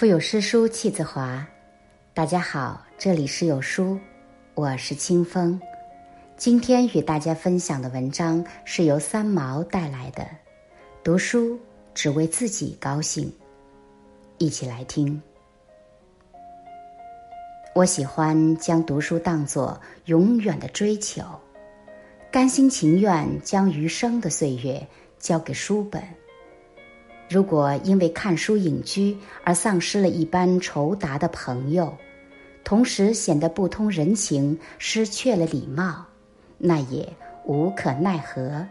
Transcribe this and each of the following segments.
腹有诗书气自华。大家好，这里是有书，我是清风。今天与大家分享的文章是由三毛带来的。读书只为自己高兴，一起来听。我喜欢将读书当作永远的追求，甘心情愿将余生的岁月交给书本。如果因为看书隐居而丧失了一般酬答的朋友，同时显得不通人情，失去了礼貌，那也无可奈何，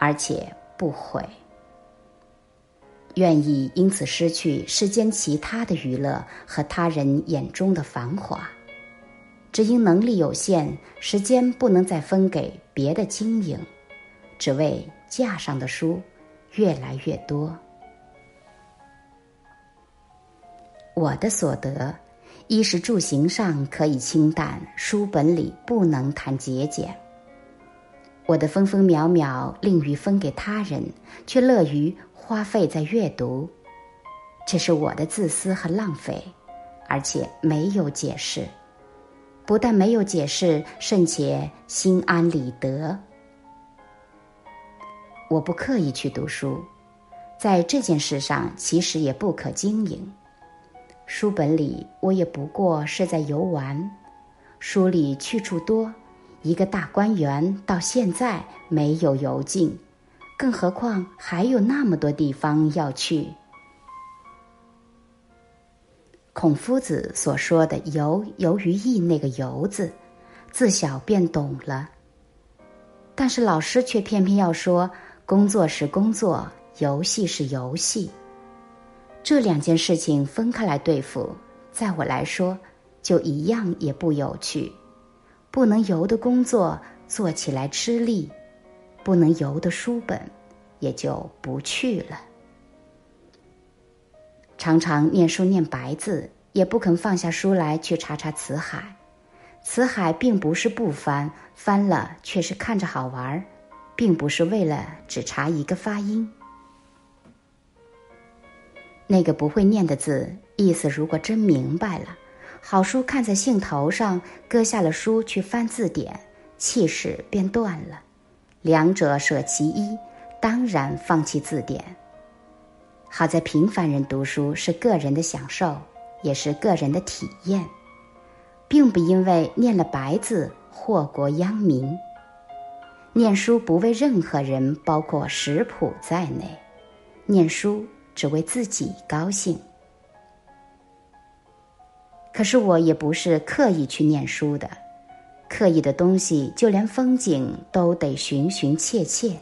而且不悔。愿意因此失去世间其他的娱乐和他人眼中的繁华，只因能力有限，时间不能再分给别的经营，只为架上的书越来越多。我的所得，衣食住行上可以清淡，书本里不能谈节俭。我的分分秒秒吝于分给他人，却乐于花费在阅读，这是我的自私和浪费，而且没有解释。不但没有解释，甚且心安理得。我不刻意去读书，在这件事上其实也不可经营。书本里，我也不过是在游玩。书里去处多，一个大观园到现在没有游尽，更何况还有那么多地方要去。孔夫子所说的“游游于艺”那个“游”字，自小便懂了。但是老师却偏偏要说：工作是工作，游戏是游戏。这两件事情分开来对付，在我来说，就一样也不有趣。不能游的工作做起来吃力，不能游的书本也就不去了。常常念书念白字，也不肯放下书来去查查辞海。辞海并不是不翻，翻了却是看着好玩，并不是为了只查一个发音。那个不会念的字，意思如果真明白了，好书看在兴头上，搁下了书去翻字典，气势便断了。两者舍其一，当然放弃字典。好在平凡人读书是个人的享受，也是个人的体验，并不因为念了白字祸国殃民。念书不为任何人，包括食谱在内。念书。只为自己高兴。可是我也不是刻意去念书的，刻意的东西，就连风景都得寻寻切切，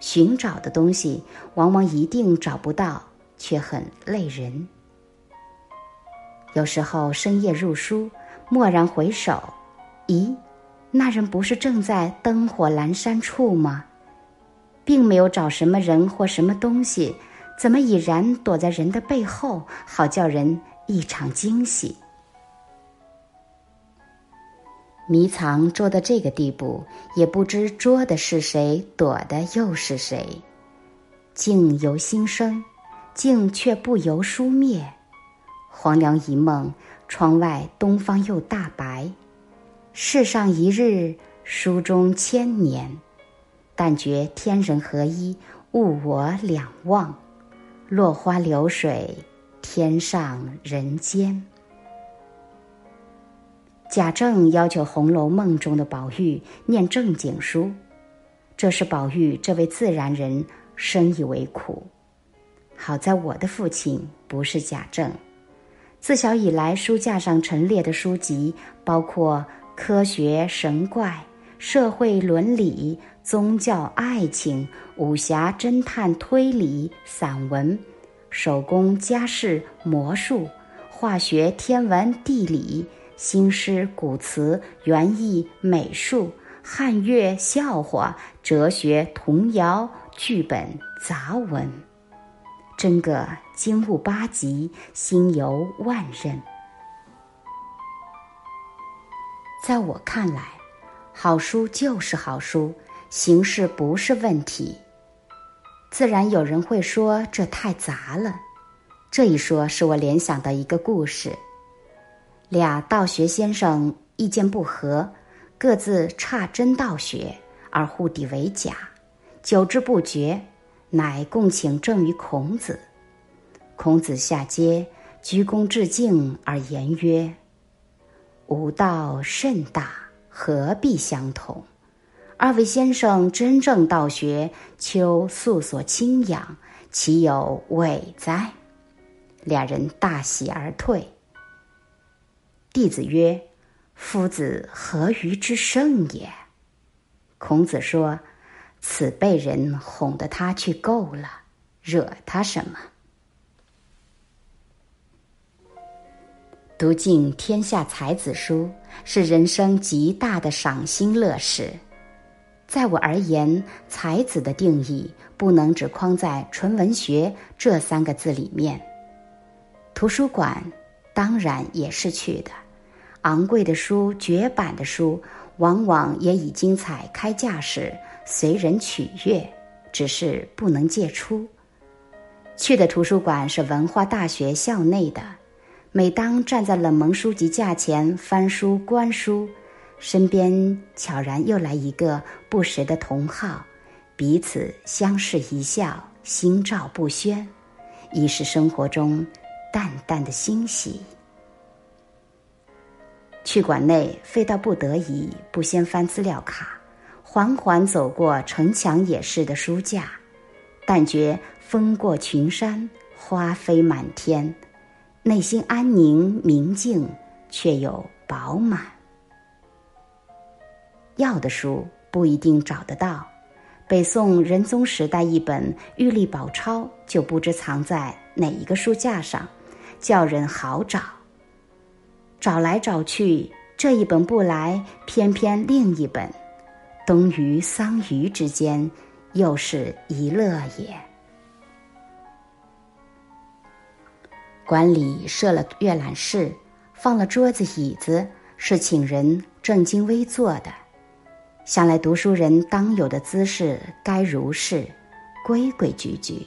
寻找的东西往往一定找不到，却很累人。有时候深夜入书，蓦然回首，咦，那人不是正在灯火阑珊处吗？并没有找什么人或什么东西。怎么已然躲在人的背后，好叫人一场惊喜？迷藏捉到这个地步，也不知捉的是谁，躲的又是谁。静由心生，静却不由书灭。黄粱一梦，窗外东方又大白。世上一日，书中千年。但觉天人合一，物我两忘。落花流水，天上人间。贾政要求《红楼梦》中的宝玉念正经书，这是宝玉这位自然人深以为苦。好在我的父亲不是贾政，自小以来书架上陈列的书籍包括科学、神怪、社会伦理。宗教、爱情、武侠、侦探、推理、散文、手工、家事、魔术、化学、天文、地理、新诗、古词、园艺、美术、汉乐、笑话、哲学、童谣、剧本、杂文，真个经悟八极，心游万仞。在我看来，好书就是好书。形式不是问题，自然有人会说这太杂了。这一说是我联想的一个故事：俩道学先生意见不合，各自差真道学，而互抵为假，久之不决，乃共请证于孔子。孔子下阶，鞠躬致敬而言曰：“吾道甚大，何必相同？二位先生真正道学，丘素所亲仰，岂有伪哉？”两人大喜而退。弟子曰：“夫子何愚之圣也？”孔子说：“此辈人哄得他去够了，惹他什么？”读尽天下才子书，是人生极大的赏心乐事。在我而言，才子的定义不能只框在纯文学这三个字里面。图书馆当然也是去的，昂贵的书、绝版的书，往往也已经采开架时随人取阅，只是不能借出。去的图书馆是文化大学校内的，每当站在冷门书籍架前翻书观书，身边悄然又来一个不识的同好，彼此相视一笑，心照不宣，已是生活中。淡淡的欣喜。去馆内，非到不得已，不先翻资料卡，缓缓走过城墙也是的书架，但觉风过群山，花飞满天，内心安宁明净，却又饱满。要的书不一定找得到，北宋仁宗时代一本《玉历宝钞》，就不知藏在哪一个书架上。叫人好找，找来找去，这一本不来，偏偏另一本，东隅桑榆之间，又是一乐也。馆里设了阅览室，放了桌子椅子，是请人正襟危坐的。想来读书人当有的姿势，该如是，规规矩矩。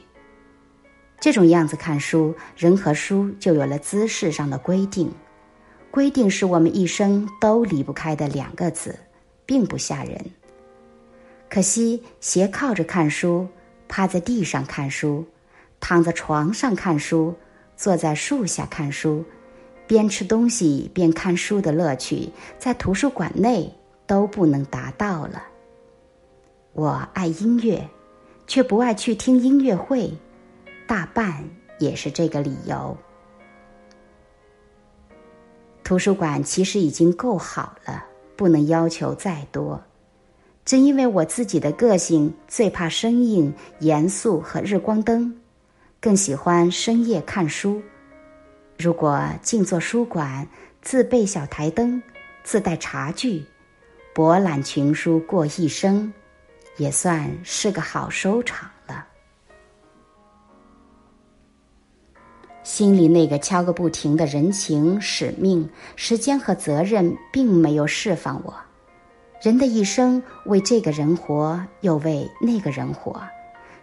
这种样子看书，人和书就有了姿势上的规定。规定是我们一生都离不开的两个字，并不吓人。可惜斜靠着看书，趴在地上看书，躺在床上看书，坐在树下看书，边吃东西边看书的乐趣，在图书馆内都不能达到了。我爱音乐，却不爱去听音乐会。大半也是这个理由。图书馆其实已经够好了，不能要求再多。正因为我自己的个性最怕生硬、严肃和日光灯，更喜欢深夜看书。如果静坐书馆，自备小台灯，自带茶具，博览群书过一生，也算是个好收场了。心里那个敲个不停的人情、使命、时间和责任，并没有释放我。人的一生为这个人活，又为那个人活。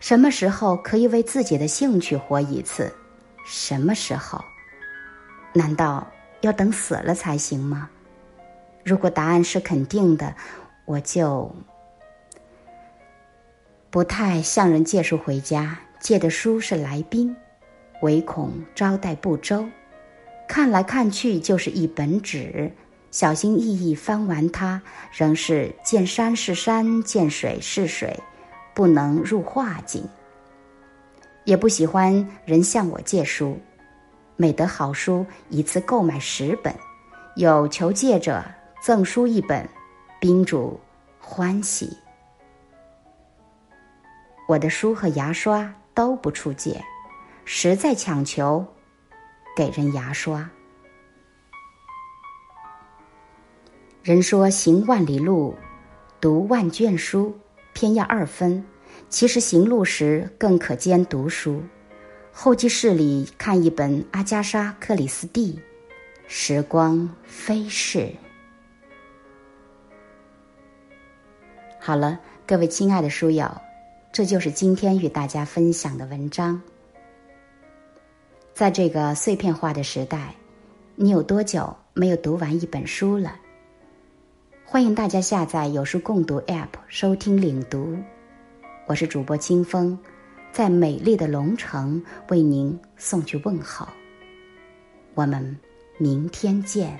什么时候可以为自己的兴趣活一次？什么时候？难道要等死了才行吗？如果答案是肯定的，我就不太向人借书回家。借的书是来宾。唯恐招待不周，看来看去就是一本纸，小心翼翼翻完它，仍是见山是山，见水是水，不能入画境。也不喜欢人向我借书，每得好书一次购买十本，有求借者赠书一本，宾主欢喜。我的书和牙刷都不出借。实在强求，给人牙刷。人说行万里路，读万卷书，偏要二分。其实行路时更可兼读书。候机室里看一本阿加莎·克里斯蒂，时光飞逝。好了，各位亲爱的书友，这就是今天与大家分享的文章。在这个碎片化的时代，你有多久没有读完一本书了？欢迎大家下载有书共读 App 收听领读。我是主播清风，在美丽的龙城为您送去问好。我们明天见。